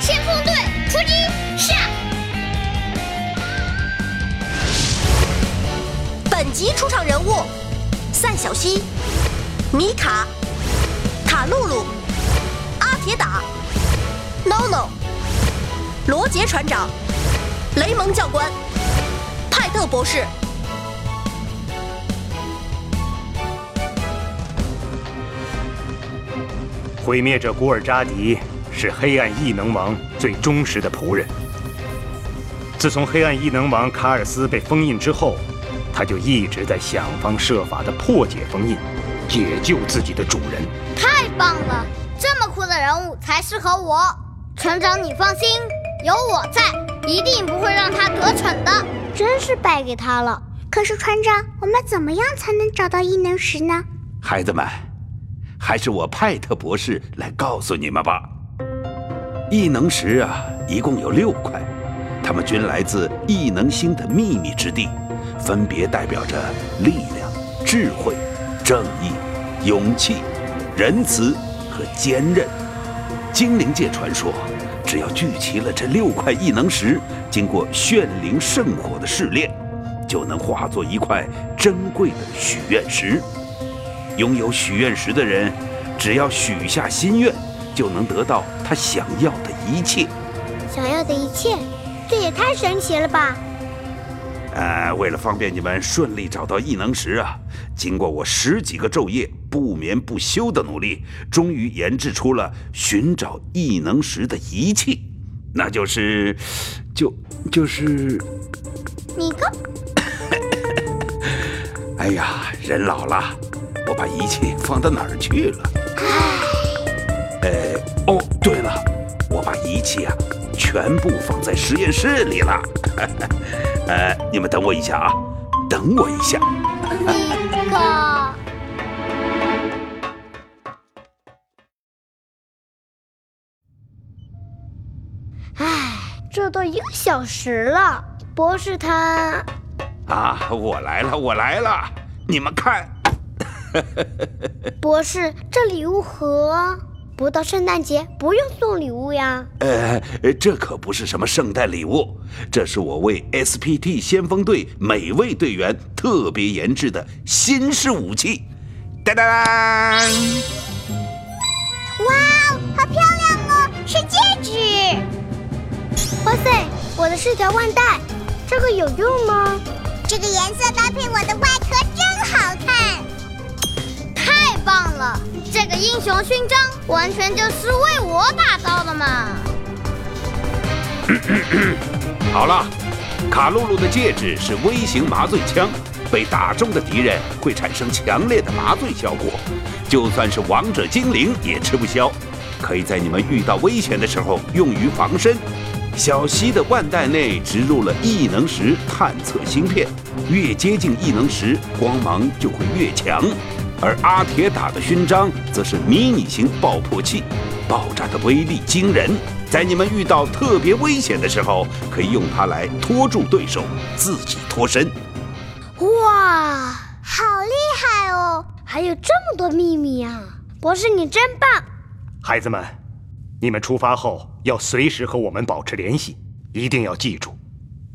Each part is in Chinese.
先锋队出击！下！本集出场人物：赛小西、米卡、卡露露、阿铁打、NONO、罗杰船长、雷蒙教官、派特博士。毁灭者古尔扎迪是黑暗异能王最忠实的仆人。自从黑暗异能王卡尔斯被封印之后，他就一直在想方设法的破解封印，解救自己的主人。太棒了！这么酷的人物才适合我。船长，你放心，有我在，一定不会让他得逞的。真是败给他了。可是船长，我们怎么样才能找到异能石呢？孩子们。还是我派特博士来告诉你们吧。异能石啊，一共有六块，它们均来自异能星的秘密之地，分别代表着力量、智慧、正义、勇气、仁慈和坚韧。精灵界传说，只要聚齐了这六块异能石，经过炫灵圣火的试炼，就能化作一块珍贵的许愿石。拥有许愿石的人，只要许下心愿，就能得到他想要的一切。想要的一切，这也太神奇了吧！呃，为了方便你们顺利找到异能石啊，经过我十几个昼夜不眠不休的努力，终于研制出了寻找异能石的仪器，那就是，就就是你个！哎呀，人老了。我把仪器放到哪儿去了？呃，哦，对了，我把仪器啊全部放在实验室里了。呃，你们等我一下啊，等我一下。米卡，唉，这都一个小时了，博士他……啊，我来了，我来了，你们看。博士，这礼物盒不到圣诞节不用送礼物呀？呃，这可不是什么圣诞礼物，这是我为 SPT 先锋队每位队员特别研制的新式武器。哒哒！哇，好漂亮哦，是戒指！哇塞，我的是条腕带，这个有用吗？这个颜色搭配我的外壳真好看。太棒了！英雄勋章完全就是为我打造的嘛！好了，卡露露的戒指是微型麻醉枪，被打中的敌人会产生强烈的麻醉效果，就算是王者精灵也吃不消。可以在你们遇到危险的时候用于防身。小溪的腕带内植入了异能石探测芯片，越接近异能石，光芒就会越强。而阿铁打的勋章则是迷你型爆破器，爆炸的威力惊人。在你们遇到特别危险的时候，可以用它来拖住对手，自己脱身。哇，好厉害哦！还有这么多秘密啊！博士，你真棒！孩子们，你们出发后要随时和我们保持联系，一定要记住，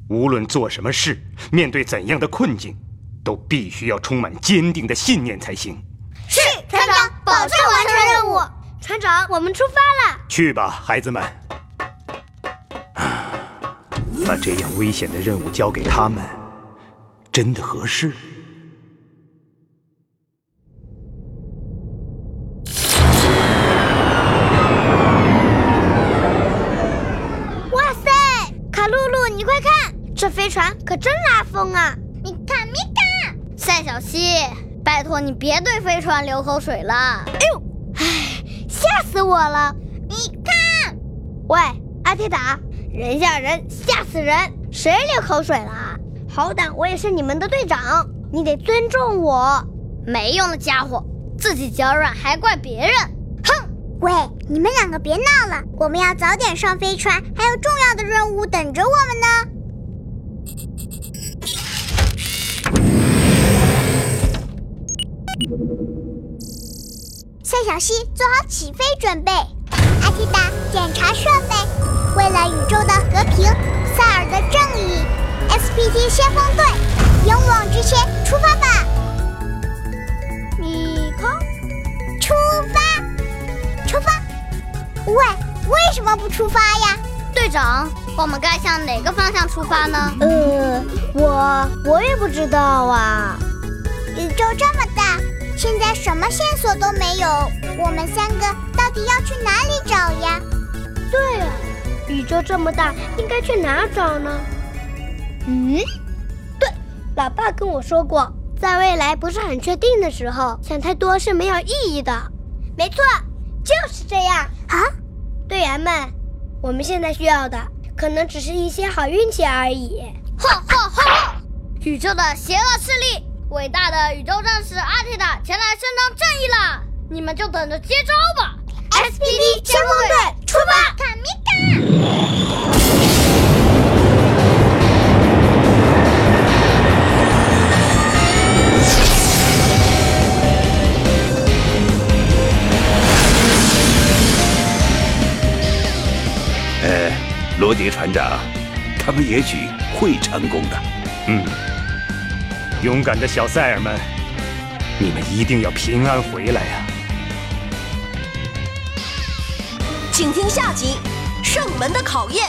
无论做什么事，面对怎样的困境。都必须要充满坚定的信念才行。是船长，保证完成任务。船长，我们出发了。去吧，孩子们。把这样危险的任务交给他们，真的合适？哇塞，卡露露，你快看，这飞船可真拉风啊！你看，你看。赛小西，拜托你别对飞船流口水了！哎呦，唉，吓死我了！你看，喂，阿铁打，人吓人，吓死人！谁流口水了？好歹我也是你们的队长，你得尊重我。没用的家伙，自己脚软还怪别人！哼！喂，你们两个别闹了，我们要早点上飞船，还有重要的任务等着我们呢。赛小西，做好起飞准备。阿提达，检查设备。为了宇宙的和平，塞尔的正义，SPT 先锋队，勇往直前，出发吧！米卡，出发，出发！喂，为什么不出发呀？队长，我们该向哪个方向出发呢？呃，我我也不知道啊。宇宙这么大，现在什么线索都没有，我们三个到底要去哪里找呀？对啊，宇宙这么大，应该去哪找呢？嗯，对，老爸跟我说过，在未来不是很确定的时候，想太多是没有意义的。没错，就是这样啊！队员们，我们现在需要的可能只是一些好运气而已。嚯嚯嚯！宇宙的邪恶势力，伟大的宇宙战士阿提塔前来伸张正义了，你们就等着接招吧！SPD 先锋队出发！卡米卡。呃，罗杰船长，他们也许会成功的。嗯，勇敢的小赛尔们，你们一定要平安回来呀！请听下集《圣门的考验》。